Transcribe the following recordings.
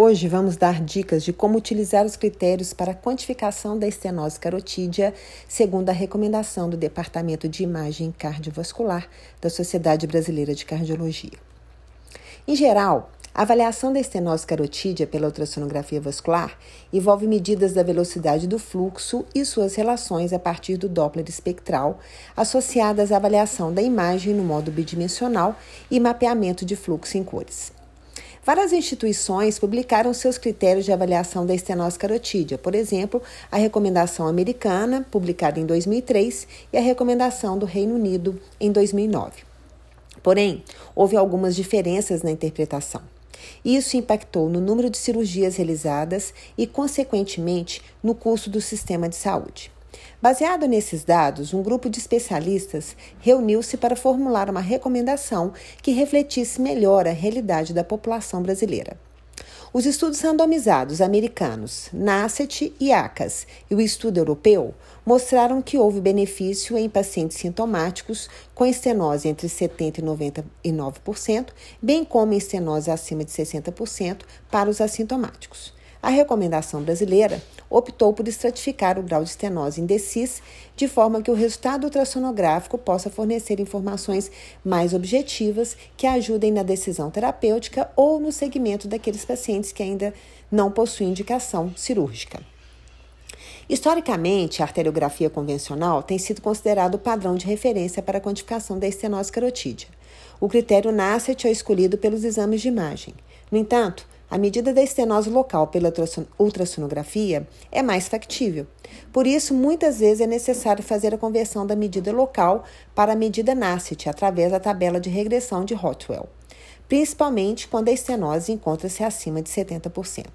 Hoje vamos dar dicas de como utilizar os critérios para a quantificação da estenose carotídea, segundo a recomendação do Departamento de Imagem Cardiovascular da Sociedade Brasileira de Cardiologia. Em geral, a avaliação da estenose carotídea pela ultrassonografia vascular envolve medidas da velocidade do fluxo e suas relações a partir do Doppler espectral, associadas à avaliação da imagem no modo bidimensional e mapeamento de fluxo em cores. Várias instituições publicaram seus critérios de avaliação da estenose carotídea, por exemplo, a recomendação americana, publicada em 2003, e a recomendação do Reino Unido, em 2009. Porém, houve algumas diferenças na interpretação. Isso impactou no número de cirurgias realizadas e, consequentemente, no custo do sistema de saúde. Baseado nesses dados, um grupo de especialistas reuniu-se para formular uma recomendação que refletisse melhor a realidade da população brasileira. Os estudos randomizados americanos, NACET e ACAS, e o estudo europeu mostraram que houve benefício em pacientes sintomáticos com estenose entre 70% e 99%, bem como em estenose acima de 60% para os assintomáticos. A recomendação brasileira optou por estratificar o grau de estenose indecis, de forma que o resultado ultrassonográfico possa fornecer informações mais objetivas que ajudem na decisão terapêutica ou no segmento daqueles pacientes que ainda não possuem indicação cirúrgica. Historicamente, a arteriografia convencional tem sido considerado o padrão de referência para a quantificação da estenose carotídea. O critério NACET é escolhido pelos exames de imagem. No entanto, a medida da estenose local pela ultrassonografia é mais factível. Por isso, muitas vezes é necessário fazer a conversão da medida local para a medida NACET através da tabela de regressão de Hotwell, principalmente quando a estenose encontra-se acima de 70%.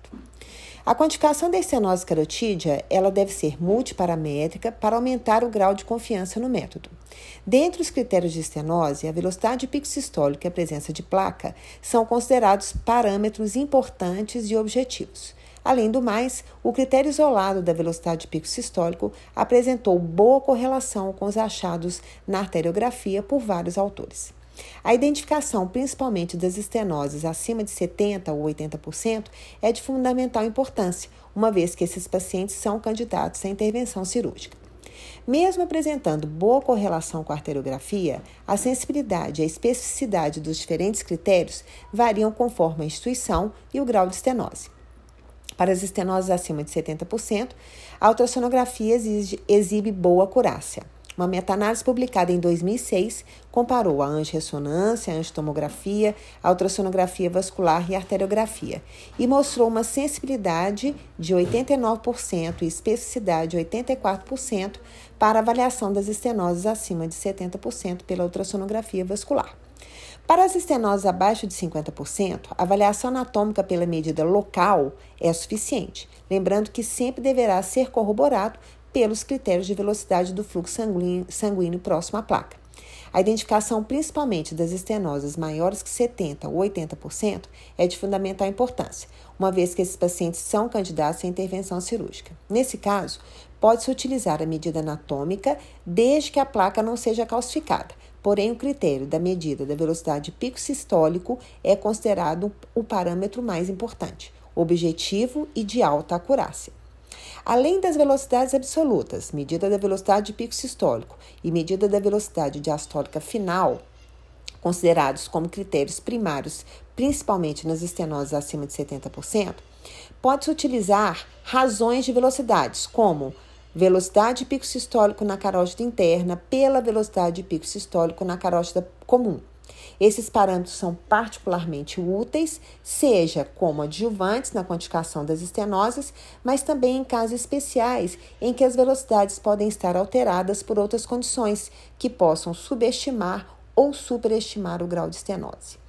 A quantificação da estenose carotídea ela deve ser multiparamétrica para aumentar o grau de confiança no método. Dentre os critérios de estenose, a velocidade de pico sistólico e a presença de placa são considerados parâmetros importantes e objetivos. Além do mais, o critério isolado da velocidade de pico sistólico apresentou boa correlação com os achados na arteriografia por vários autores. A identificação, principalmente das estenoses acima de 70% ou 80%, é de fundamental importância, uma vez que esses pacientes são candidatos à intervenção cirúrgica. Mesmo apresentando boa correlação com a arteriografia, a sensibilidade e a especificidade dos diferentes critérios variam conforme a instituição e o grau de estenose. Para as estenoses acima de 70%, a ultrassonografia exibe boa acurácia. Uma meta-análise publicada em 2006 comparou a angiorressonância, a angiotomografia, a ultrassonografia vascular e a arteriografia e mostrou uma sensibilidade de 89% e especificidade de 84% para avaliação das estenoses acima de 70% pela ultrassonografia vascular. Para as estenoses abaixo de 50%, a avaliação anatômica pela medida local é suficiente, lembrando que sempre deverá ser corroborado pelos critérios de velocidade do fluxo sanguíneo, próximo à placa. A identificação principalmente das estenoses maiores que 70% ou 80% é de fundamental importância, uma vez que esses pacientes são candidatos à intervenção cirúrgica. Nesse caso, pode-se utilizar a medida anatômica desde que a placa não seja calcificada. Porém, o critério da medida da velocidade pico sistólico é considerado o parâmetro mais importante, objetivo e de alta acurácia. Além das velocidades absolutas, medida da velocidade de pico sistólico e medida da velocidade diastólica final, considerados como critérios primários, principalmente nas estenoses acima de 70%, pode-se utilizar razões de velocidades, como velocidade de pico sistólico na carótida interna pela velocidade de pico sistólico na carótida comum. Esses parâmetros são particularmente úteis, seja como adjuvantes na quantificação das estenoses, mas também em casos especiais em que as velocidades podem estar alteradas por outras condições que possam subestimar ou superestimar o grau de estenose.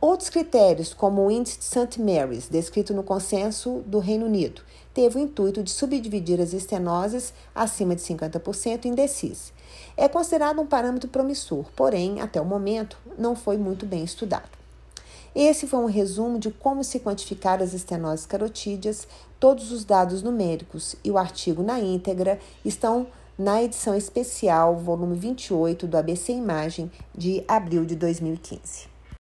Outros critérios, como o índice de St. Mary's, descrito no consenso do Reino Unido, teve o intuito de subdividir as estenoses acima de 50% em DECIS. É considerado um parâmetro promissor, porém, até o momento, não foi muito bem estudado. Esse foi um resumo de como se quantificar as estenoses carotídeas. Todos os dados numéricos e o artigo na íntegra estão na edição especial, volume 28 do ABC Imagem, de abril de 2015.